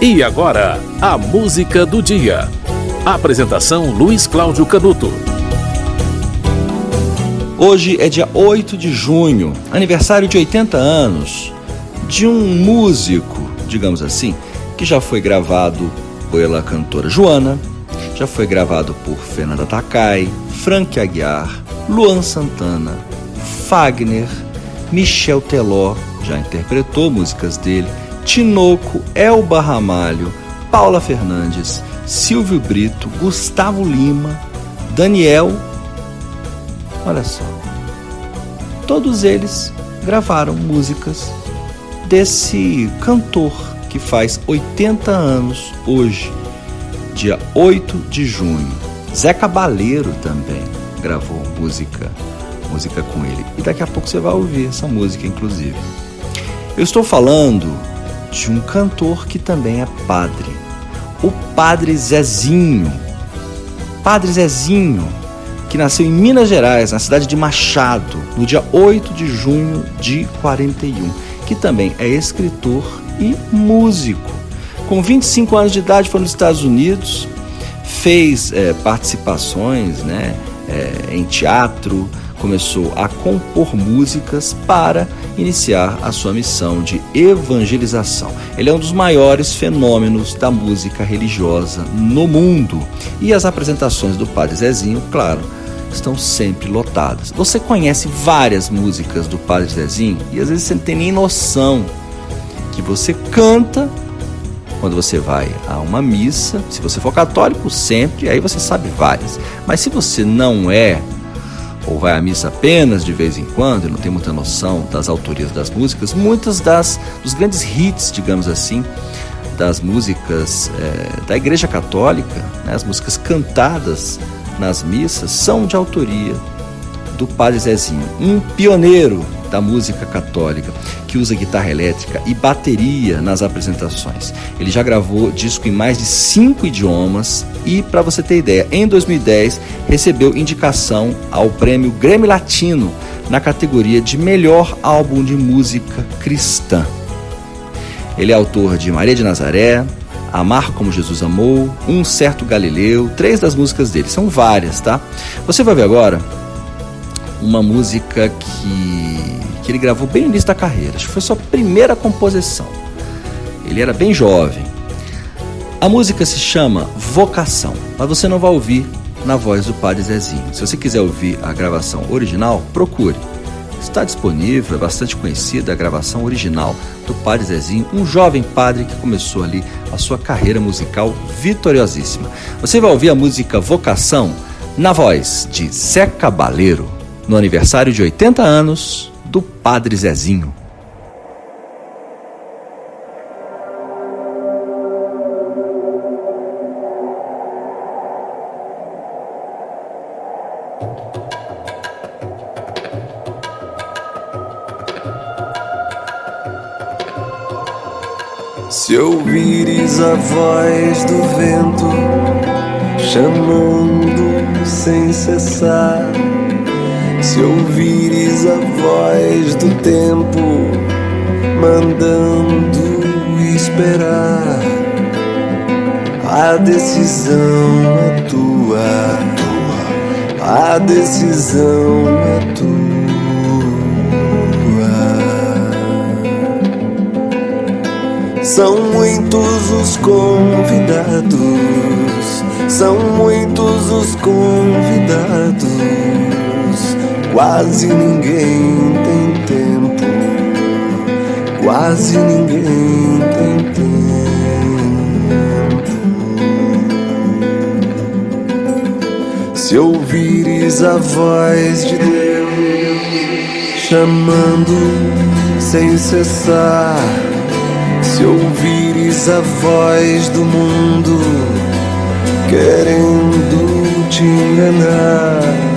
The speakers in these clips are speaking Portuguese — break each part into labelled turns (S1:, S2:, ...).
S1: E agora, a música do dia. Apresentação Luiz Cláudio Canuto.
S2: Hoje é dia 8 de junho, aniversário de 80 anos de um músico, digamos assim, que já foi gravado pela cantora Joana, já foi gravado por Fernanda Takai, Frank Aguiar, Luan Santana, Fagner, Michel Teló, já interpretou músicas dele, Tinoco, Elba Ramalho, Paula Fernandes, Silvio Brito, Gustavo Lima, Daniel. Olha só. Todos eles gravaram músicas desse cantor que faz 80 anos hoje, dia 8 de junho. Zé Cabaleiro também gravou música, música com ele. E daqui a pouco você vai ouvir essa música, inclusive. Eu estou falando de um cantor que também é padre, o Padre Zezinho. Padre Zezinho, que nasceu em Minas Gerais, na cidade de Machado, no dia 8 de junho de 41, que também é escritor e músico. Com 25 anos de idade, foi nos Estados Unidos, fez é, participações né, é, em teatro, começou a compor músicas para iniciar a sua missão de evangelização. Ele é um dos maiores fenômenos da música religiosa no mundo e as apresentações do Padre Zezinho, claro, estão sempre lotadas. Você conhece várias músicas do Padre Zezinho e às vezes você não tem nem noção que você canta quando você vai a uma missa. Se você for católico, sempre, aí você sabe várias. Mas se você não é ou vai à missa apenas de vez em quando e não tem muita noção das autorias das músicas, muitas das dos grandes hits, digamos assim, das músicas é, da Igreja Católica, né, as músicas cantadas nas missas, são de autoria do Padre Zezinho, um pioneiro da música católica, que usa guitarra elétrica e bateria nas apresentações. Ele já gravou disco em mais de cinco idiomas e, para você ter ideia, em 2010 recebeu indicação ao prêmio Grêmio Latino na categoria de melhor álbum de música cristã. Ele é autor de Maria de Nazaré, Amar como Jesus amou, Um certo Galileu, três das músicas dele, são várias, tá? Você vai ver agora uma música que, que ele gravou bem no início da carreira. Acho que foi sua primeira composição. Ele era bem jovem. A música se chama Vocação, mas você não vai ouvir na voz do Padre Zezinho. Se você quiser ouvir a gravação original, procure. Está disponível, é bastante conhecida a gravação original do Padre Zezinho, um jovem padre que começou ali a sua carreira musical vitoriosíssima. Você vai ouvir a música Vocação na voz de Zé Cabaleiro no aniversário de 80 anos do Padre Zezinho.
S3: Se ouvires a voz do vento chamando sem cessar se ouvires a voz do tempo mandando esperar, a decisão é tua, a decisão é tua. São muitos os convidados, são muitos os convidados Quase ninguém tem tempo, quase ninguém tem tempo. Se ouvires a voz de Deus chamando sem cessar, se ouvires a voz do mundo querendo te enganar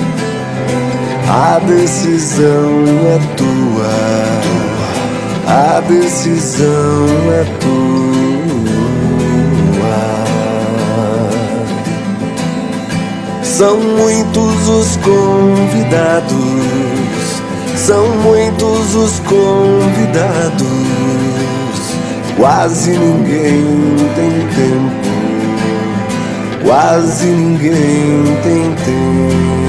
S3: a decisão é tua, a decisão é tua. São muitos os convidados, são muitos os convidados. Quase ninguém tem tempo. Quase ninguém tem tempo.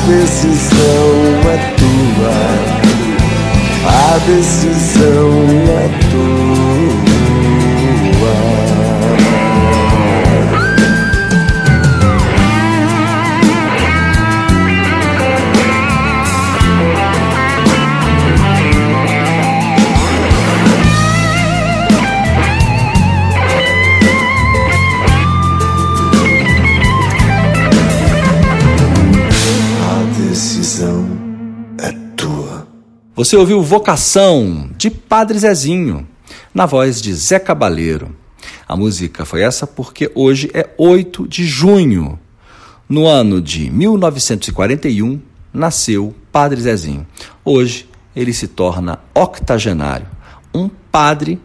S3: A decisão é tua. A decisão é tua.
S2: Você ouviu Vocação, de Padre Zezinho, na voz de Zé Cabaleiro. A música foi essa porque hoje é 8 de junho. No ano de 1941, nasceu Padre Zezinho. Hoje, ele se torna octogenário. Um padre,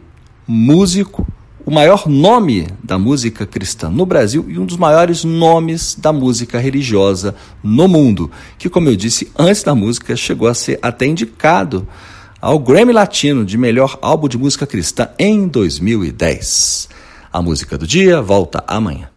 S2: músico, o maior nome da música cristã no Brasil e um dos maiores nomes da música religiosa no mundo, que, como eu disse antes da música, chegou a ser até indicado ao Grammy Latino de melhor álbum de música cristã em 2010. A música do dia volta amanhã.